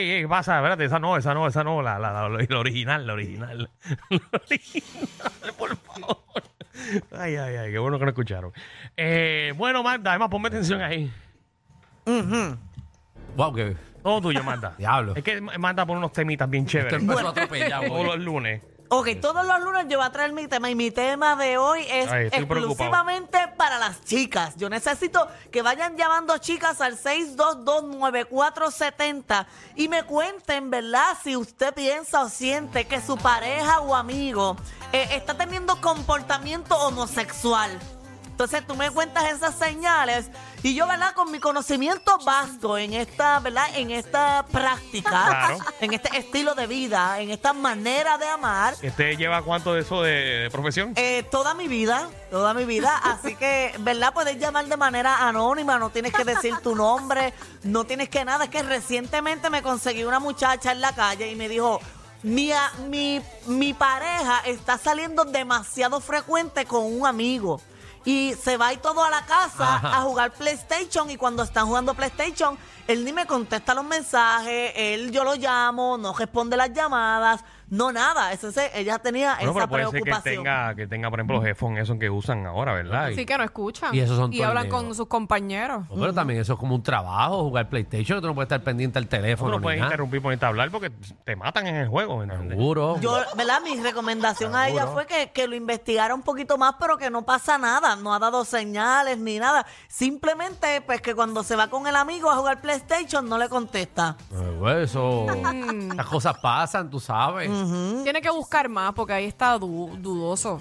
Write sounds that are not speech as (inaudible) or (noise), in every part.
¿Qué pasa? Espérate, esa no, esa no, esa no, la, la, la, la original, la original. (laughs) La original, por favor. Ay, ay, ay, qué bueno que no escucharon. Eh, bueno, Magda, además ponme atención ahí. Wow, que Todo tuyo, Magda. Diablo. Es que Magda pone unos temitas bien esto chéveres. empezó atropellado. Todos los lunes. Ok, todos los lunes yo voy a traer mi tema y mi tema de hoy es Ay, estoy preocupado. exclusivamente para las chicas. Yo necesito que vayan llamando chicas al 6229470 y me cuenten, ¿verdad? Si usted piensa o siente que su pareja o amigo eh, está teniendo comportamiento homosexual. Entonces tú me cuentas esas señales y yo, ¿verdad? Con mi conocimiento vasto en esta, ¿verdad? En esta práctica, Claro. en este estilo de vida, en esta manera de amar, ¿Este lleva cuánto de eso de, de profesión? eh, toda mi vida, toda mi vida. Así que, ¿verdad? Puedes llamar de manera anónima, no tienes que decir tu nombre, no tienes que nada. Es que recientemente me conseguí una muchacha en la calle y me dijo, mi, a- mi, mi pareja está saliendo demasiado frecuente con un amigo. Y se va y todo a la casa Ajá. a jugar PlayStation y cuando están jugando PlayStation, él ni me contesta los mensajes, él yo lo llamo, no responde las llamadas, no nada. Entonces ella tenía Bueno, esa pero puede ser que preocupación. tenga, que tenga, por ejemplo, los headphones esos que usan ahora, ¿verdad? Sí que no escuchan. Y esos son hablan torneos. con sus compañeros. No, pero también eso es como un trabajo, jugar PlayStation, tú no puedes estar pendiente al teléfono. no ni puedes nada. interrumpir a hablar porque te matan en el juego, ¿me entiendes? Seguro. Yo, ¿verdad? Mi recomendación a ella fue que, que lo investigara un poquito más, pero que no pasa nada. No ha dado señales ni nada. Simplemente, pues, que cuando se va con el amigo a jugar PlayStation, no le contesta. Eh, pues, eso. Las cosas pasan, tú sabes. Tiene que buscar más porque ahí está du- dudoso.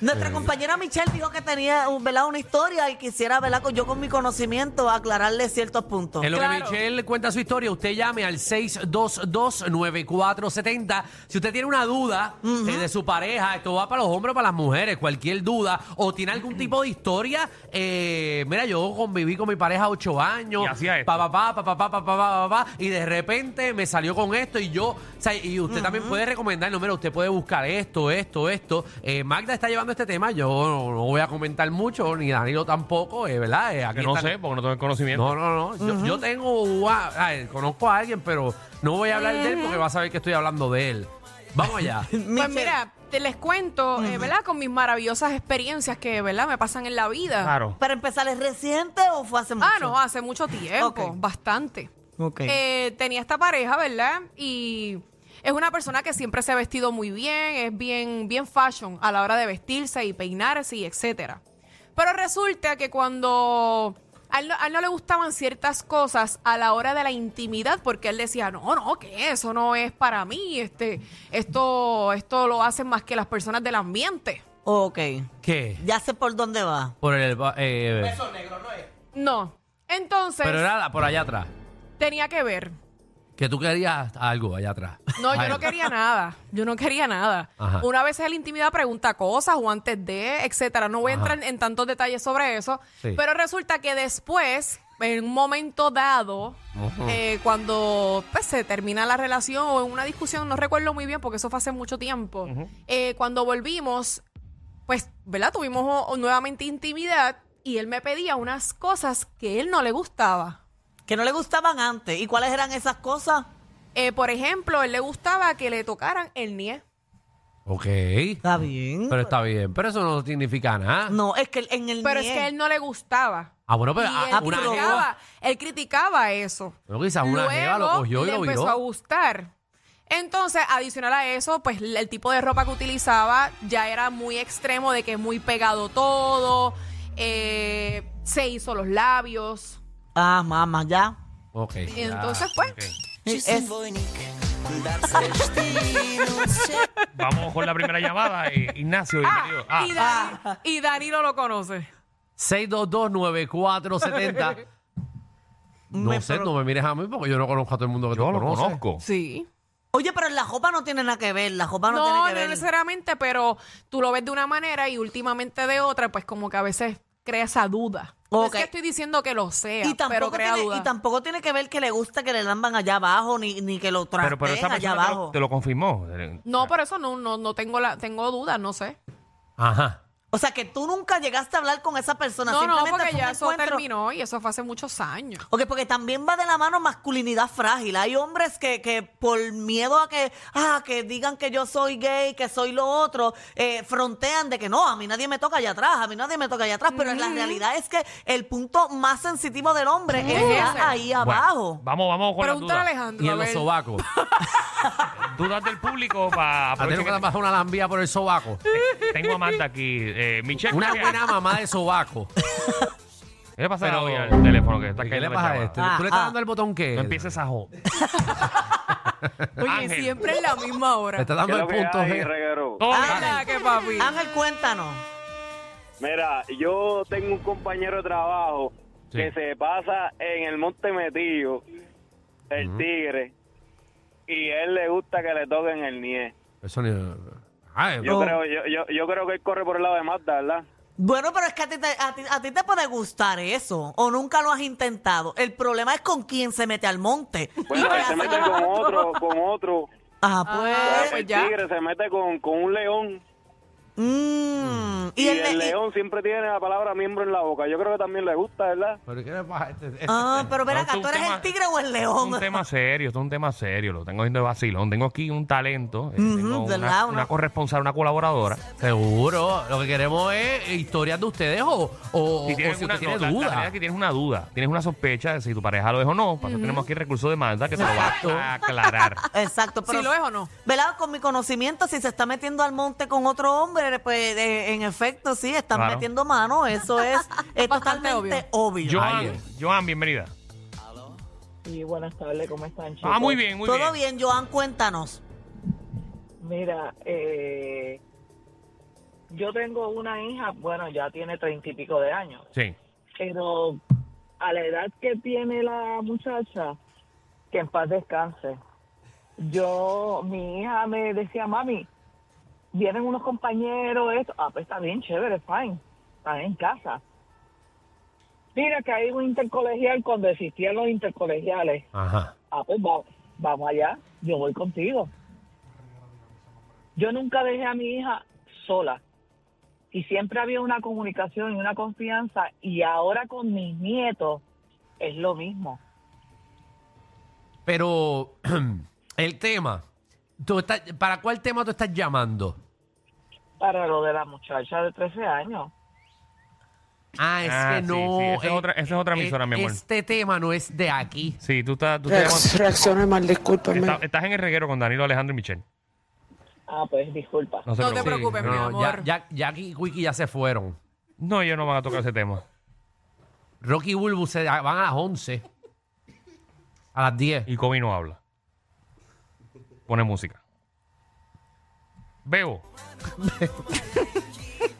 Nuestra compañera Michelle dijo que tenía, un- ¿verdad? Una historia y quisiera, ¿verdad? Con- Yo con mi conocimiento aclararle ciertos puntos. En lo Claro. que Michelle cuenta su historia, usted llame al 622-9470. Si usted tiene una duda eh, de su pareja, esto va para los hombres o para las mujeres, cualquier duda, o tiene algún tipo de historia, eh, mira, yo conviví con mi pareja ocho años, Y hacía esto. pa, pa, pa, pa, pa, pa, pa, pa, pa, pa, y de repente me salió con esto y yo, o sea, y usted también puede recomendar, no, mira, usted puede buscar esto, esto, esto. Eh, Magda está llevando este tema, yo no, no voy a comentar mucho, ni Danilo tampoco, eh, ¿verdad? Eh, aquí Que no están- sé, porque no tengo el conocimiento. no, no, no. Yo, yo tengo. a- a ver, conozco a alguien, pero no voy a hablar de él porque va a saber que estoy hablando de él. Vamos allá. (laughs) Pues mira, te les cuento, eh, ¿verdad? Con mis maravillosas experiencias que, ¿verdad? Me pasan en la vida. Claro. ¿Para empezar, es reciente o fue hace mucho? Ah, no, hace mucho tiempo, Ok. bastante. Ok. Eh, tenía esta pareja, ¿verdad? Y es una persona que siempre se ha vestido muy bien, es bien, bien fashion a la hora de vestirse y peinarse y etcétera. Pero resulta que cuando a él, no- a él no le gustaban ciertas cosas a la hora de la intimidad, porque él decía, no, no, que eso no es para mí, este, esto, esto lo hacen más que las personas del ambiente. Ok. ¿Qué? Ya sé por dónde va. Por el. eh, No. Entonces, pero era por allá atrás. tenía que ver. Que tú querías algo allá atrás. No, yo no quería nada. Yo no quería nada. Ajá. Una vez en la intimidad pregunta cosas o antes de, etcétera. No voy a entrar en tantos detalles sobre eso. Sí. Pero resulta que después, en un momento dado, eh, cuando pues, se termina la relación o en una discusión, no recuerdo muy bien porque eso fue hace mucho tiempo. eh, cuando volvimos, pues, ¿verdad? Tuvimos nuevamente intimidad y él me pedía unas cosas que él no le gustaba. Que no le gustaban antes. ¿Y cuáles eran esas cosas? Eh, por ejemplo, él le gustaba que le tocaran el nie. Ok. Está bien. Pero está bien. Pero eso no significa nada. No, es que en el Pero es que él no le gustaba. Ah, bueno, pero y ah, él, una criticaba, él criticaba eso. Bueno, quizás una Luego jeva lo cogió y le lo empezó viró. a gustar. Entonces, adicional a eso, pues el tipo de ropa que utilizaba ya era muy extremo de que muy pegado todo, eh, se hizo los labios. Ah, mamá, ya. Ok. Y entonces, pues. Es- Vamos con la primera llamada. eh, Ignacio, bienvenido. Ah, y, Dani, y Danilo lo conoce. 6229470. (laughs) No Me sé, pro- no me mires a mí porque yo no conozco a todo el mundo que yo tú lo conoces. conozco. Sí. Oye, pero la jopa no tiene nada que ver, la jopa no, No, tiene no que ver. necesariamente, pero tú lo ves de una manera y últimamente de otra, pues como que a veces crea esa duda. No es que estoy diciendo que lo sea, y pero tampoco, crea tiene, duda. y tampoco tiene que ver que le gusta que le lamban allá abajo, ni, ni que lo Pero, trasteen pero esa allá persona te lo, abajo. te lo confirmó. No, por eso no, no, no tengo la, tengo dudas, no sé. Ajá. O sea, que tú nunca llegaste a hablar con esa persona. No, no, simplemente porque fue un ya eso encuentro- terminó y eso fue hace muchos años. Ok, porque también va de la mano masculinidad frágil. Hay hombres que, que por miedo a que, ah, que digan que yo soy gay, que soy lo otro, eh, frontean de que no, a mí nadie me toca allá atrás, a mí nadie me toca allá atrás. Pero la realidad es que el punto más sensitivo del hombre Es está ese. ahí Bueno, abajo. vamos, vamos con las Pregúntale a dudas. Alejandro. Y a en los sobacos. (laughs) Dudas del público para A tener que bajar una lambía por el sobaco. Tengo a Marta aquí. Eh, Michelle, Una ¿qué- buena mamá de sobaco. ¿Qué le pasa Pero- a Bobby al teléfono que está ¿Qué cayendo le la pasa a llamada? este? Ah, ¿Tú le estás ah. dando el botón que No empieces a joder. (laughs) Oye, Ángel. siempre en la misma hora. Le estás dando el punto G. reguero? Todo bien. Anda, que papi. Ángel, cuéntanos. Mira, yo tengo un compañero de trabajo Sí. que se pasa en el Monte Metido, el Tigre, y a él le gusta que le toquen el nie. Eso ni... Ay, Yo No. creo yo, yo, yo creo que él corre por el lado de Mazda, ¿verdad? Bueno, pero es que a ti, te, a, ti, a ti te puede gustar eso, o nunca lo has intentado. El problema es con quién se mete al monte. Bueno, él se mete con otro, con otro. Ah, pues. pues el ya. Tigre se mete con, con un león. Mm, Y, el, y- león siempre tiene la palabra miembro en la boca. Yo creo que también le gusta, ¿verdad? ¿Pero qué le pasa a este? Ah, pero No, es ¿tú eres tema- el tigre o el Es león? un tema serio, esto es un tema serio, lo tengo viendo de vacilón. Tengo aquí un talento, eh, una, Una- una corresponsal, una colaboradora. Seguro. Lo que queremos es historias de ustedes o, o, o Si si tienes usted una, tiene no, la- la dudas. realidad es que tienes una duda, tienes una sospecha de si tu pareja lo es o no. Para eso tenemos aquí el recurso de Magda que te lo va a aclarar. (laughs) Exacto, pero. Si lo es o no. ¿Verdad? Con mi conocimiento, si se está metiendo al monte con otro hombre, pues eh, en efecto, sí, están Claro. metiendo mano. Eso es, (laughs) es Bastante totalmente obvio. Joan. Joan, bienvenida. Sí, buenas tardes, ¿cómo están, chicos? Ah, muy bien, muy Todo bien. bien, Joan, cuéntanos. Mira, eh, yo tengo una hija, bueno, ya tiene treinta y pico de años, Sí. pero a la edad que tiene la muchacha, que en paz descanse, yo, mi hija me decía, mami, vienen unos compañeros, esto, ah, pues está bien, chévere, fine, están en casa. Mira que hay un intercolegial cuando existían los intercolegiales. Ajá. Ah, pues va- vamos allá, yo voy contigo. Yo nunca dejé a mi hija sola y siempre había una comunicación y una confianza y ahora con mis nietos es lo mismo. Pero (clears throat) el tema, tú estás- ¿para cuál tema tú estás llamando? Para lo de la muchacha de 13 años. Ah, es Ah, que sí, no. sí, esa es eh, otra- esa es otra eh, emisora, mi amor. Este tema no es de aquí. Sí, tú estás, tú estás, Reaccione mal, discúlpame. estás- estás en el reguero con Danilo, Alejandro y Michelle. Ah, pues disculpa. No, se No te preocupe. preocupes, mi no, amor. Ya, ya, Jackie y Quickie ya se fueron. No, ellos no van a tocar ese tema. Rocky y Bulbu se van a las 11. A las 10. Y Kobe no habla. Pone música. Bebo. (laughs)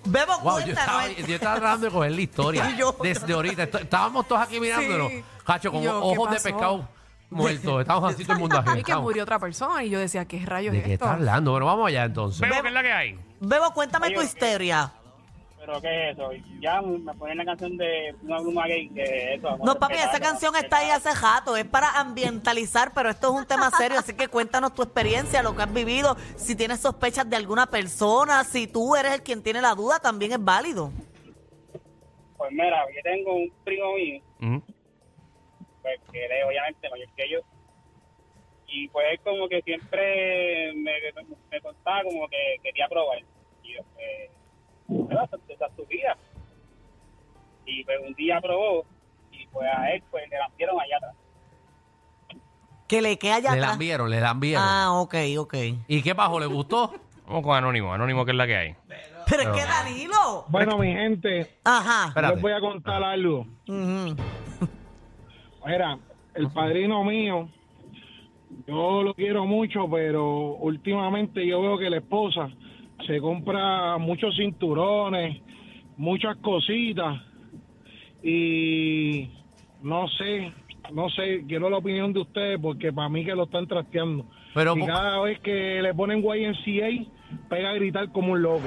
Bebo, Wow, yo estaba, yo estaba tratando de coger la historia. (laughs) Yo. Desde ahorita. Esto- estábamos todos aquí mirándonos. Sí. Cacho, con yo, ¿qué ojos de pasó? pescado muertos. (laughs) Estábamos así todo el mundo aquí. Y que Estábamos- murió otra persona y yo decía, ¿qué rayos ¿De es qué esto? está hablando? Bueno, vamos allá entonces. Bebo, ¿qué es la que hay? Bebo, cuéntame tu histeria. ¿Pero qué es eso? Ya me ponen la canción de una bruma gay que eso. No, papi, esa canción está ahí hace rato. Es para ambientalizar, pero esto es un tema serio. Así que cuéntanos tu experiencia, lo que has vivido. Si tienes sospechas de alguna persona, si tú eres el quien tiene la duda, también es válido. Pues mira, yo tengo un primo mío, Ujú. pues que es obviamente mayor que yo. Y pues él como que siempre me, me contaba como que quería probar. Y yo, pues, "Pero esa- esa es tu vida. Y pues un día probó y pues a él pues le lambieron allá atrás. Que le quede allá Le atrás. lambieron, le lambieron. Ah, ok, ok. ¿Y qué bajo? ¿Le gustó? Vamos con Anónimo. Anónimo, ¿qué es la que hay? Pero es que Danilo. Bueno, mi gente, Ajá. Espérate. les voy a contar algo. Ujú. Mira, el padrino mío, yo lo quiero mucho, pero últimamente yo veo que la esposa se compra muchos cinturones, muchas cositas, y no sé, no sé, quiero la opinión de ustedes, porque para mí que lo están trasteando. Pero, y cada vez que le ponen YMCA, pega a gritar como un loco.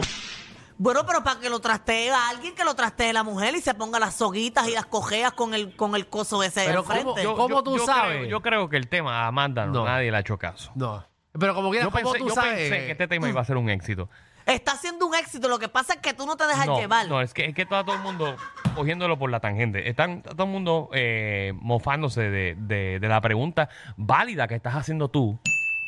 Bueno, pero para que lo trastee a alguien que lo trastee la mujer y se ponga las soguitas y las cojeas con el con el coso ese de Pero frente. ¿cómo- yo- ¿Cómo tú sabes? yo creo que el tema Amanda no, No. nadie le ha hecho caso. no. Pero como quiera, Yo ¿cómo pensé, tú yo sabes? pensé que este tema iba a ser un éxito. Está siendo un éxito. Lo que pasa es que tú no te dejas no, llevar. no, es que, es que está todo el mundo cogiéndolo por la tangente. Están está todo el mundo eh, mofándose de, de- de la pregunta válida que estás haciendo tú.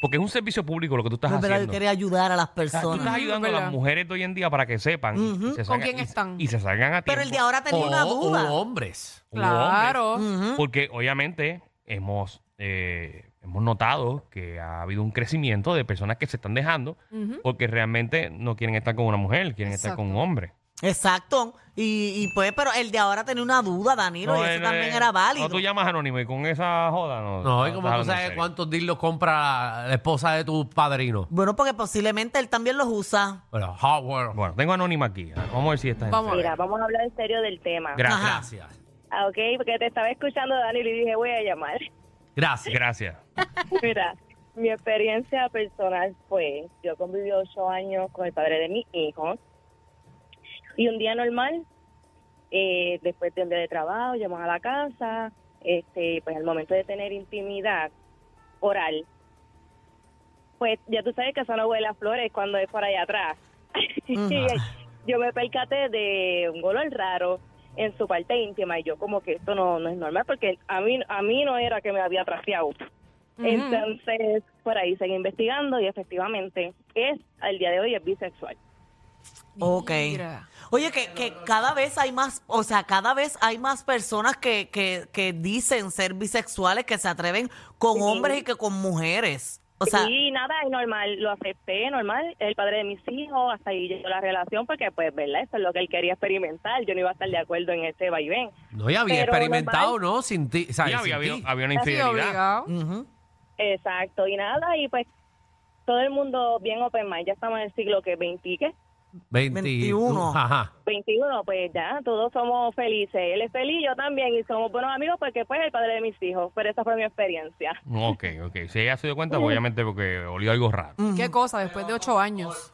Porque es un servicio público lo que tú estás No es verdad, yo haciendo. quería ayudar a las O sea, tú personas. estás ayudando a las mujeres de hoy en día para que sepan y se ¿Con quién están? y se salgan a tiempo. Pero el de ahora tenía o, una duda. o hombres. Claro. Porque obviamente hemos, eh, hemos notado que ha habido un crecimiento de personas que se están dejando porque realmente no quieren estar con una mujer, quieren estar con un Exacto. hombre. Exacto. Y, y pues, pero el de ahora tenía una duda, Danilo, y eso también eh, era válido. No, tú llamas anónimo y con esa joda no. No, y como estás tú hablando en sabes serio. cuántos dildos compra la esposa de tu padrino. Bueno, porque posiblemente él también los usa. Bueno, hardware. Bueno, tengo anónima aquí. Vamos a ver si. Vamos a ver. Mira, vamos a hablar en serio del tema. Gracias. Ajá. Gracias. Ah, ok, porque te estaba escuchando, Daniel, y dije, voy a llamar. Gracias. Gracias. Mira, mi experiencia personal fue, yo conviví ocho años con el padre de mis hijos, y un día normal, eh, después de un día de trabajo, llamamos a la casa, este, pues al momento de tener intimidad oral, pues ya tú sabes que eso no huele a flores cuando es por allá atrás. (laughs) yo me percaté de un olor raro en su parte íntima y yo como que esto no, no es normal porque a mí a mí no era que me había traseado. Entonces, por ahí seguí investigando y efectivamente es, al día de hoy, es bisexual. Ok. Mira. Oye, que, que cada vez hay más, o sea, cada vez hay más personas que, que, que dicen ser bisexuales, que se atreven con Sí. hombres y que con mujeres. O sea, y nada, es normal, lo acepté, normal, es el padre de mis hijos, hasta ahí llegó la relación porque, pues, ¿verdad? Eso es lo que él quería experimentar, yo no iba a estar de acuerdo en ese vaivén. No, ya había Pero experimentado, normal. ¿no? Sin ti. o sea, Sí, sin había, ti. había una infidelidad. obligado. ujú. Exacto, y nada, y pues todo el mundo bien open mind, ya estamos en el siglo que 20, ¿qué? 21. Ajá. 21, pues ya, todos somos felices. Él es feliz, yo también, y somos buenos amigos porque pues es el padre de mis hijos, pero esa fue mi experiencia. Ok, ok. Si ella se dio cuenta, pues, obviamente porque olió algo raro. ¿Qué cosa? Después de ocho años.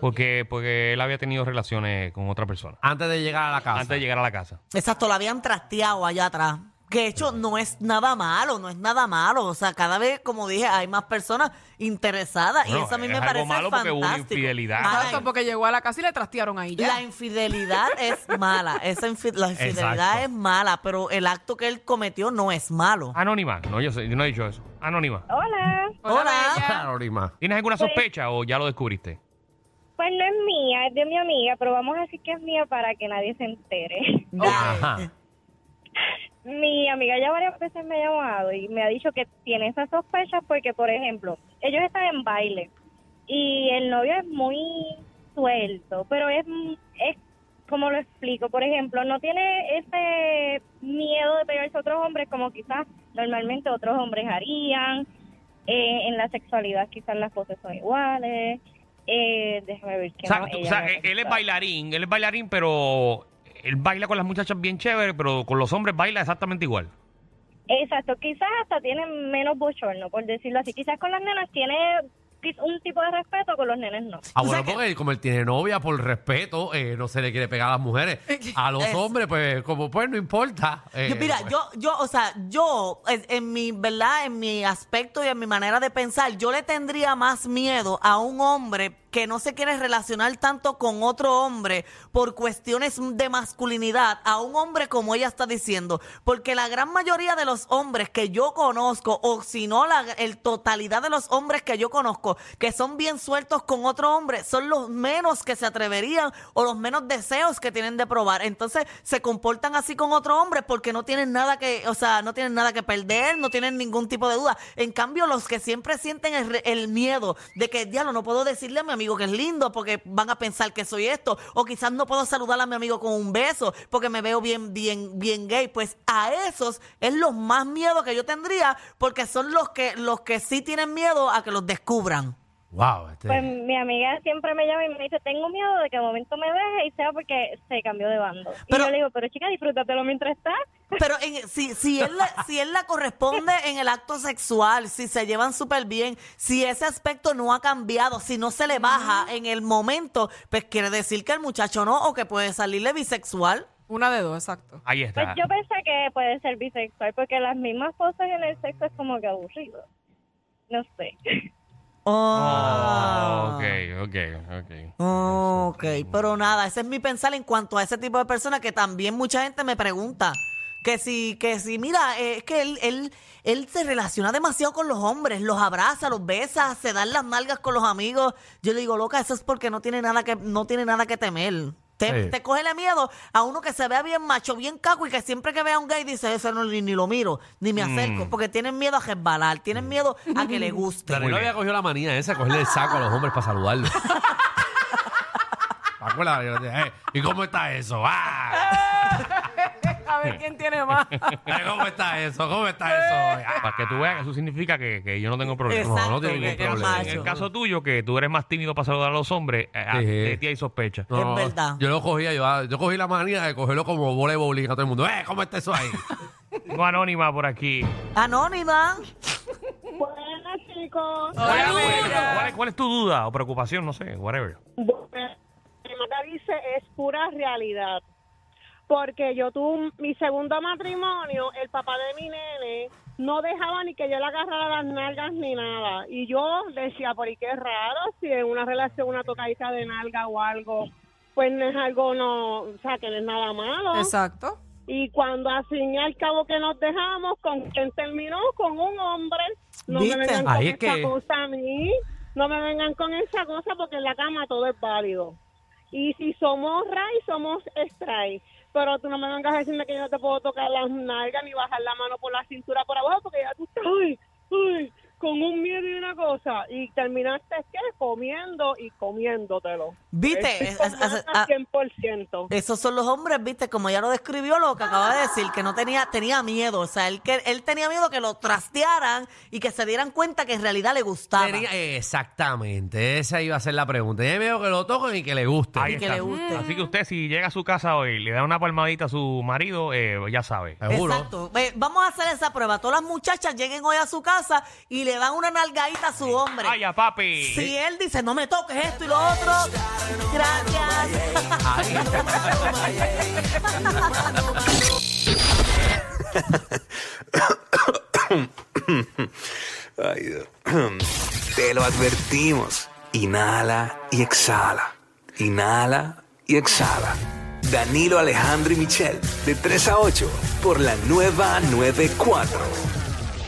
Porque, porque él había tenido relaciones con otra persona. Antes de llegar a la casa. Antes de llegar a la casa. exacto, lo habían trasteado allá atrás. Que de hecho no es nada malo, no es nada malo. O sea, cada vez, como dije, hay más personas interesadas. y Bueno, eso a mí es me algo parece malo porque hubo una fantástico. infidelidad. Exacto, porque llegó a la casa y le trastearon ahí ya. La infidelidad es mala, esa infi- la infidelidad Exacto. es mala, pero el acto que él cometió no es malo. Anónima. No, yo, sé, yo no he dicho eso. Anónima. Hola, Hola, bella. Anónima. ¿Tienes alguna Pues- sospecha o ya lo descubriste? pues no es mía, es de mi amiga, pero vamos a decir que es mía para que nadie se entere. Ajá. Mi amiga ya varias veces me ha llamado y me ha dicho que tiene esas sospechas porque, por ejemplo, ellos están en baile y el novio es muy suelto, pero es, es como lo explico, por ejemplo, no tiene ese miedo de pegarse a otros hombres como quizás normalmente otros hombres harían. Eh, en la sexualidad quizás las cosas son iguales. Eh, déjame ver qué O sea, más o sea, él es bailarín, él es bailarín, pero él baila con las muchachas bien chévere, pero con los hombres baila exactamente igual. Exacto, quizás hasta tiene menos bochorno, por decirlo así. Quizás con las nenas tiene un tipo de respeto, con los nenes no. Ah, bueno, que- porque él, como él tiene novia, por respeto, eh, no se le quiere pegar a las mujeres. A los Es- hombres, pues, como pues, no importa. eh, Yo- mira, pues. yo, yo, o sea, yo, en, en mi, ¿verdad? En mi aspecto y en mi manera de pensar, yo le tendría más miedo a un hombre que no se quiere relacionar tanto con otro hombre por cuestiones de masculinidad, a un hombre como ella está diciendo. Porque la gran mayoría de los hombres que yo conozco, o si no, la el totalidad de los hombres que yo conozco, que son bien sueltos con otro hombre, son los menos que se atreverían o los menos deseos que tienen de probar. Entonces se comportan así con otro hombre porque no tienen nada que, o sea, no tienen nada que perder, no tienen ningún tipo de duda. En cambio, los que siempre sienten el, miedo de que, diablo, no puedo decirle a mi amigo que es lindo porque van a pensar que soy esto, o quizás no puedo saludar a mi amigo con un beso porque me veo bien, bien, bien gay. Pues a esos es los más miedo que yo tendría porque son los que, los que sí tienen miedo a que los descubran. Wow, este- Pues mi amiga siempre me llama y me dice, tengo miedo de que de momento me deje y sea porque se cambió de bando. Pero- y yo le digo, pero chica, disfrútatelo mientras estás. (laughs) Pero en- si, si, él, la- si él la corresponde en el acto sexual, si se llevan súper bien, si ese aspecto no ha cambiado, si no se le baja en el momento, pues quiere decir que el muchacho no, o que puede salirle bisexual. Una de dos, exacto. Ahí Pues está. yo pensé que puede ser bisexual porque las mismas cosas en el sexo es como que aburrido. No sé. (laughs) Oh, Oh, ok, ok, ok. Ok, pero nada, ese es mi pensar en cuanto a ese tipo de personas que también mucha gente me pregunta. Que si, que si, mira, eh, es que él, él, él se relaciona demasiado con los hombres, los abraza, los besa, se dan las nalgas con los amigos. Yo le digo, loca, eso es porque no tiene nada que, no tiene nada que temer. Te, Sí. te cógele miedo a uno que se vea bien macho, bien caco y que siempre que vea a un gay dice, eso no, ni, ni lo miro, ni me acerco, porque tienen miedo a resbalar, tienen miedo a que (laughs) le guste. Danilo había cogido la manía esa de cogerle el saco a los hombres para saludarlos. (laughs) ¿Te acuerdas? Yo le dije, "Eh, ¿Y cómo está eso? ¡Ah! (laughs) Ver quién tiene (laughs) más. ¿Cómo está eso? ¿Cómo está eso? Ah. Para que tú veas que eso significa que, que yo no tengo problema. Exacto, no tiene que- ningún que problema. En el caso tuyo, que tú eres más tímido para saludar a los hombres, eh, a- Sí. de ti hay sospecha. No, Es verdad. Yo lo cogía, yo, yo cogí la manía de cogerlo como bola de bowling a todo el mundo. ¡Eh! ¿Cómo está eso ahí? (laughs) Tengo anónima por aquí. Anónima. Buenas, chicos. ¿Cuál es, cuál es tu duda o preocupación? No sé, whatever. Bueno, lo que dice es pura realidad. Porque yo tuve un- mi segundo matrimonio, el papá de mi nene no dejaba ni que yo le agarrara las nalgas ni nada. Y yo decía, por ahí qué raro, si en una relación una tocadita de nalga o algo, pues no es algo, no, o sea, que no es nada malo. Exacto. Y cuando al fin y al cabo que nos dejamos, ¿con quién terminó? Con un hombre. No ¿Viste? me vengan Ahí con es esa que- cosa a mí. No me vengan con esa cosa porque en la cama todo es válido. Y si somos ray, somos stray. Pero tú no me vengas a decirme que yo no te puedo tocar las nalgas ni bajar la mano por la cintura por abajo porque ya tú estás ay, ay, con un miedo y una cosa. Y terminaste, ¿qué? Comiendo y comiéndotelo. ¿Viste? Es- con es- ganas ah, 100%. Esos son los hombres, viste, como ya lo describió lo que acaba de decir, que no tenía, tenía miedo. O sea, él, que, él tenía miedo que lo trastearan y que se dieran cuenta que en realidad le gustaba. Tenía- exactamente, esa iba a ser la pregunta. Tiene miedo que lo toquen y que le guste. Ahí Y que está. le guste. Así que usted, si llega a su casa hoy y le da una palmadita a su marido, eh, ya sabe. Seguro. Exacto. Ve, vamos a hacer esa prueba. Todas las muchachas lleguen hoy a su casa y le dan una nalgadita a su hombre. ¡Vaya, papi! Si él dice, no me toques esto y lo otro, gracias. Ahí. (coughs) Ay, Dios. (coughs) Te lo advertimos. Inhala y exhala. Inhala y exhala. Danilo Alejandro y Michel, de 3 a 8, por la nueva 94.